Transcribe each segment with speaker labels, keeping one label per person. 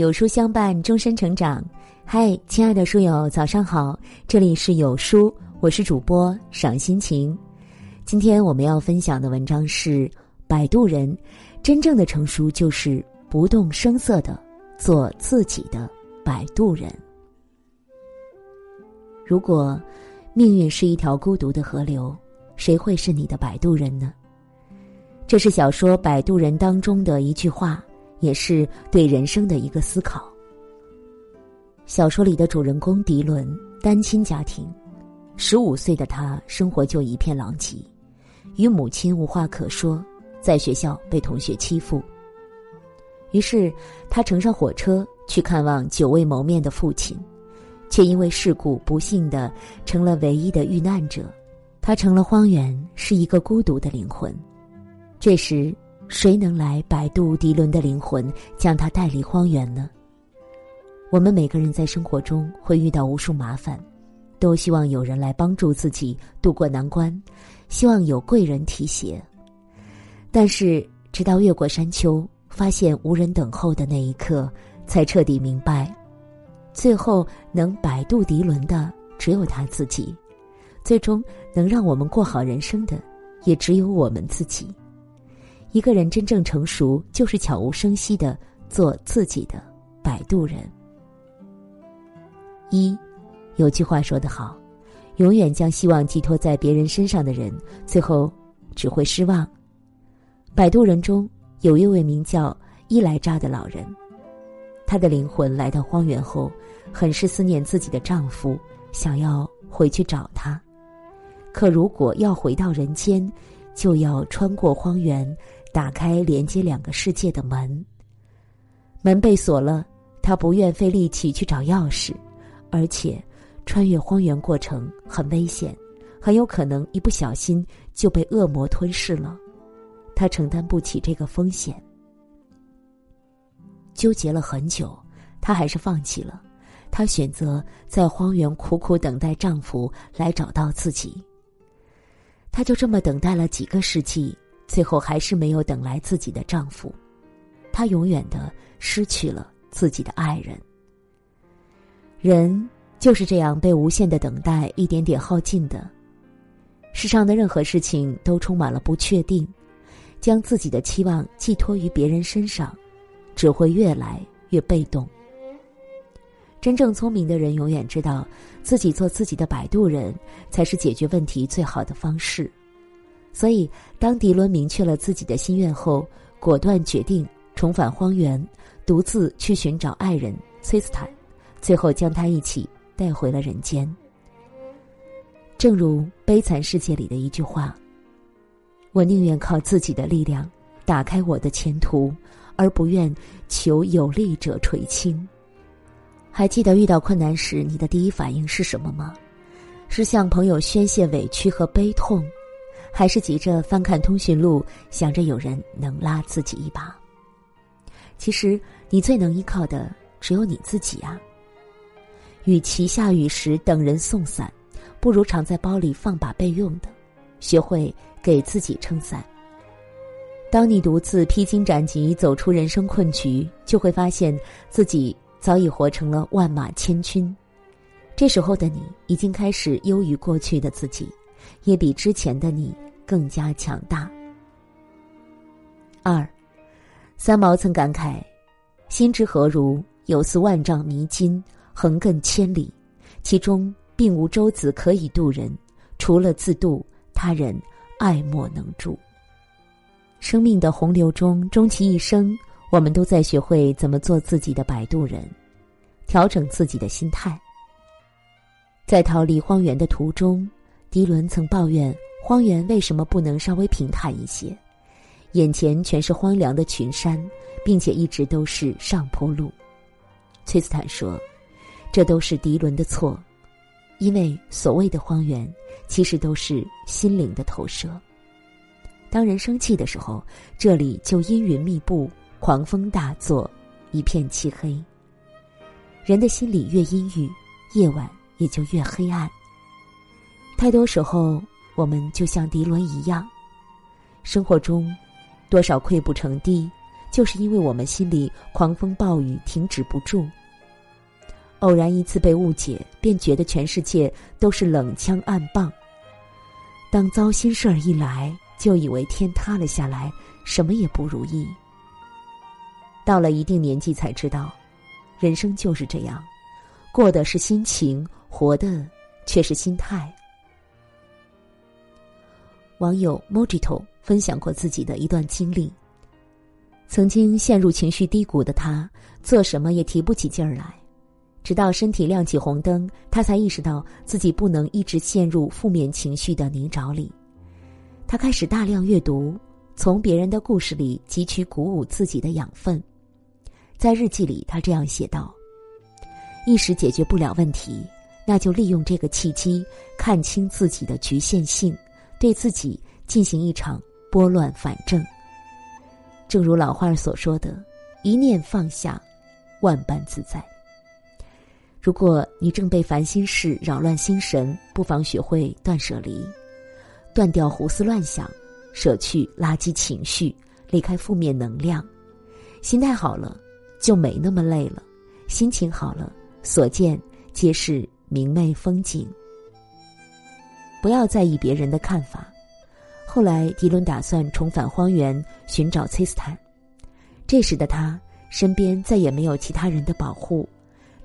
Speaker 1: 有书相伴，终身成长。嗨，亲爱的书友，早上好！这里是有书，我是主播赏心情。今天我们要分享的文章是《摆渡人》，真正的成熟就是不动声色的做自己的摆渡人。如果命运是一条孤独的河流，谁会是你的摆渡人呢？这是小说《摆渡人》当中的一句话。也是对人生的一个思考。小说里的主人公迪伦单亲家庭，十五岁的他生活就一片狼藉，与母亲无话可说，在学校被同学欺负。于是他乘上火车去看望久未谋面的父亲，却因为事故不幸的成了唯一的遇难者。他成了荒原，是一个孤独的灵魂。这时。谁能来摆渡迪伦的灵魂，将他带离荒原呢？我们每个人在生活中会遇到无数麻烦，都希望有人来帮助自己渡过难关，希望有贵人提携。但是，直到越过山丘，发现无人等候的那一刻，才彻底明白，最后能摆渡迪伦的只有他自己，最终能让我们过好人生的，也只有我们自己。一个人真正成熟，就是悄无声息的做自己的摆渡人。一，有句话说得好，永远将希望寄托在别人身上的人，最后只会失望。摆渡人中有一位名叫伊莱扎的老人，她的灵魂来到荒原后，很是思念自己的丈夫，想要回去找他。可如果要回到人间，就要穿过荒原。打开连接两个世界的门，门被锁了，他不愿费力气去找钥匙，而且穿越荒原过程很危险，很有可能一不小心就被恶魔吞噬了，他承担不起这个风险。纠结了很久，她还是放弃了，她选择在荒原苦苦等待丈夫来找到自己。她就这么等待了几个世纪。最后还是没有等来自己的丈夫，她永远的失去了自己的爱人。人就是这样被无限的等待一点点耗尽的。世上的任何事情都充满了不确定，将自己的期望寄托于别人身上，只会越来越被动。真正聪明的人永远知道，自己做自己的摆渡人，才是解决问题最好的方式。所以，当迪伦明确了自己的心愿后，果断决定重返荒原，独自去寻找爱人崔斯坦，最后将他一起带回了人间。正如《悲惨世界》里的一句话：“我宁愿靠自己的力量打开我的前途，而不愿求有力者垂青。”还记得遇到困难时你的第一反应是什么吗？是向朋友宣泄委屈和悲痛？还是急着翻看通讯录，想着有人能拉自己一把。其实，你最能依靠的只有你自己啊。与其下雨时等人送伞，不如常在包里放把备用的，学会给自己撑伞。当你独自披荆斩棘走出人生困局，就会发现自己早已活成了万马千军。这时候的你，已经开始优于过去的自己。也比之前的你更加强大。二，三毛曾感慨：“心之何如？有似万丈迷津，横亘千里，其中并无舟子可以渡人，除了自渡，他人爱莫能助。”生命的洪流中，终其一生，我们都在学会怎么做自己的摆渡人，调整自己的心态，在逃离荒原的途中。迪伦曾抱怨荒原为什么不能稍微平坦一些，眼前全是荒凉的群山，并且一直都是上坡路。崔斯坦说：“这都是迪伦的错，因为所谓的荒原，其实都是心灵的投射。当人生气的时候，这里就阴云密布，狂风大作，一片漆黑。人的心里越阴郁，夜晚也就越黑暗。”太多时候，我们就像迪伦一样，生活中多少溃不成堤，就是因为我们心里狂风暴雨停止不住。偶然一次被误解，便觉得全世界都是冷枪暗棒。当糟心事儿一来，就以为天塌了下来，什么也不如意。到了一定年纪才知道，人生就是这样，过的是心情，活的却是心态。网友 Mojito 分享过自己的一段经历：曾经陷入情绪低谷的他，做什么也提不起劲儿来。直到身体亮起红灯，他才意识到自己不能一直陷入负面情绪的泥沼里。他开始大量阅读，从别人的故事里汲取鼓舞自己的养分。在日记里，他这样写道：“一时解决不了问题，那就利用这个契机，看清自己的局限性，对自己进行一场拨乱反正。正如老话所说的：‘一念放下，万般自在。’”如果你正被烦心事扰乱心神，不妨学会断舍离，断掉胡思乱想，舍去垃圾情绪，离开负面能量。心态好了，就没那么累了；心情好了，所见皆是明媚风景。不要在意别人的看法。后来，迪伦打算重返荒原寻找崔斯坦，这时的他身边再也没有其他人的保护。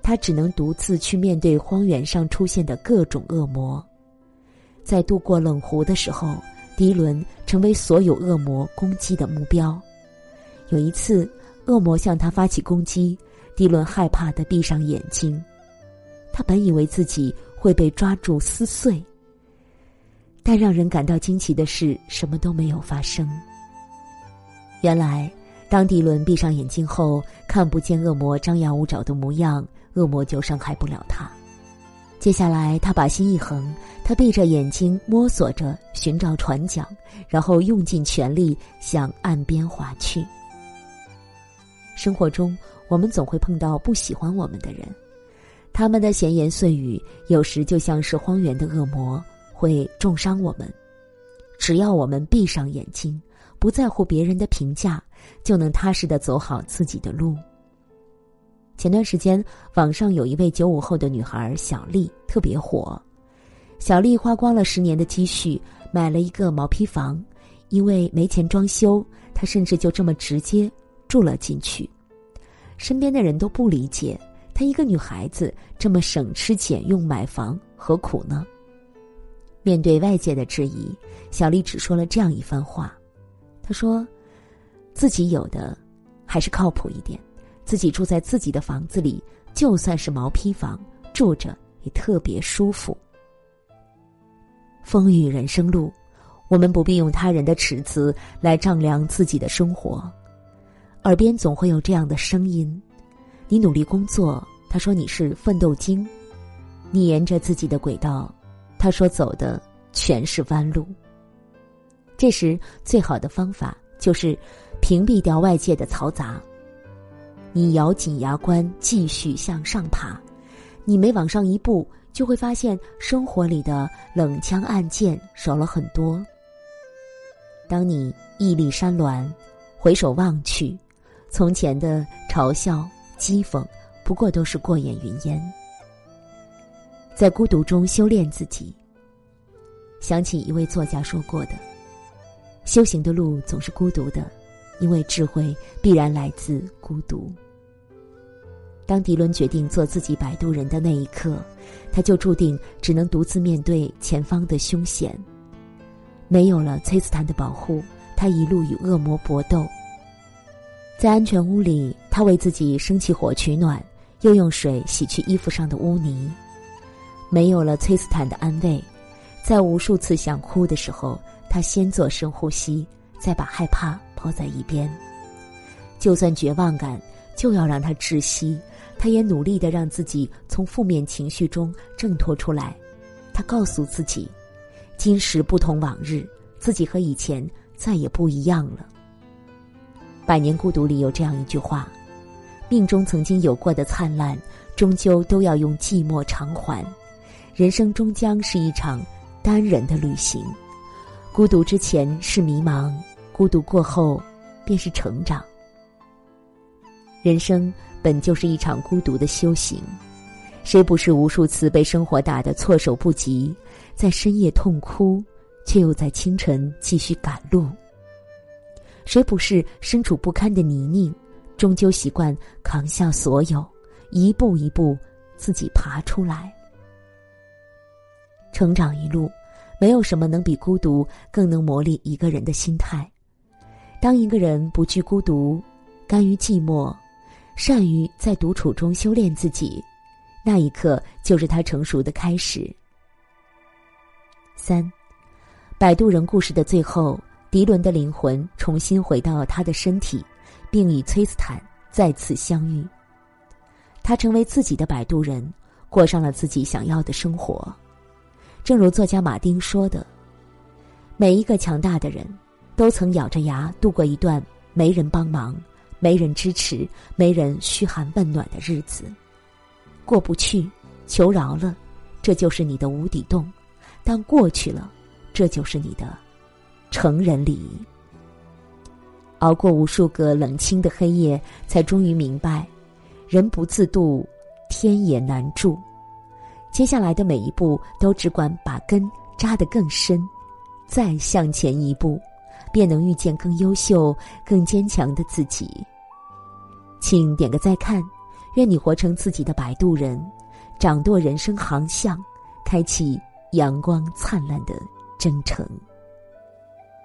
Speaker 1: 他只能独自去面对荒原上出现的各种恶魔，在渡过冷湖的时候，迪伦成为所有恶魔攻击的目标。有一次，恶魔向他发起攻击，迪伦害怕的闭上眼睛。他本以为自己会被抓住撕碎，但让人感到惊奇的是，什么都没有发生。原来，当迪伦闭上眼睛后，看不见恶魔张牙舞爪的模样。恶魔就伤害不了他。接下来，他把心一横，他闭着眼睛摸索着寻找船桨，然后用尽全力向岸边划去。生活中，我们总会碰到不喜欢我们的人，他们的闲言碎语有时就像是荒原的恶魔，会重伤我们。只要我们闭上眼睛，不在乎别人的评价，就能踏实的走好自己的路。前段时间，网上有一位九五后的女孩小丽特别火。小丽花光了十年的积蓄，买了一个毛坯房，因为没钱装修，她甚至就这么直接住了进去。身边的人都不理解，她一个女孩子这么省吃俭用买房，何苦呢？面对外界的质疑，小丽只说了这样一番话：“她说，自己有的，还是靠谱一点。”自己住在自己的房子里，就算是毛坯房，住着也特别舒服。风雨人生路，我们不必用他人的尺子来丈量自己的生活。耳边总会有这样的声音：你努力工作，他说你是奋斗精；你沿着自己的轨道，他说走的全是弯路。这时，最好的方法就是屏蔽掉外界的嘈杂。你咬紧牙关继续向上爬，你每往上一步，就会发现生活里的冷枪暗箭少了很多。当你屹立山峦，回首望去，从前的嘲笑讥讽，不过都是过眼云烟。在孤独中修炼自己。想起一位作家说过的：“修行的路总是孤独的，因为智慧必然来自孤独。”当迪伦决定做自己摆渡人的那一刻，他就注定只能独自面对前方的凶险。没有了崔斯坦的保护，他一路与恶魔搏斗。在安全屋里，他为自己生起火取暖，又用水洗去衣服上的污泥。没有了崔斯坦的安慰，在无数次想哭的时候，他先做深呼吸，再把害怕抛在一边。就算绝望感，就要让他窒息。他也努力的让自己从负面情绪中挣脱出来，他告诉自己：“今时不同往日，自己和以前再也不一样了。”《百年孤独》里有这样一句话：“命中曾经有过的灿烂，终究都要用寂寞偿还。人生终将是一场单人的旅行，孤独之前是迷茫，孤独过后便是成长。”人生本就是一场孤独的修行，谁不是无数次被生活打得措手不及，在深夜痛哭，却又在清晨继续赶路？谁不是身处不堪的泥泞，终究习惯扛下所有，一步一步自己爬出来？成长一路，没有什么能比孤独更能磨砺一个人的心态。当一个人不惧孤独，甘于寂寞，善于在独处中修炼自己，那一刻就是他成熟的开始。三，摆渡人故事的最后。迪伦的灵魂重新回到他的身体，并与崔斯坦再次相遇。他成为自己的摆渡人，过上了自己想要的生活。正如作家马丁说的：“每一个强大的人，都曾咬着牙度过一段没人帮忙、没人支持、没人嘘寒问暖的日子。过不去，求饶了，这就是你的无底洞；但过去了，这就是你的。”成人礼，熬过无数个冷清的黑夜，才终于明白，人不自渡，天也难住。接下来的每一步，都只管把根扎得更深，再向前一步，便能遇见更优秀、更坚强的自己。请点个再看，愿你活成自己的摆渡人，掌舵人生航向，开启阳光灿烂的征程。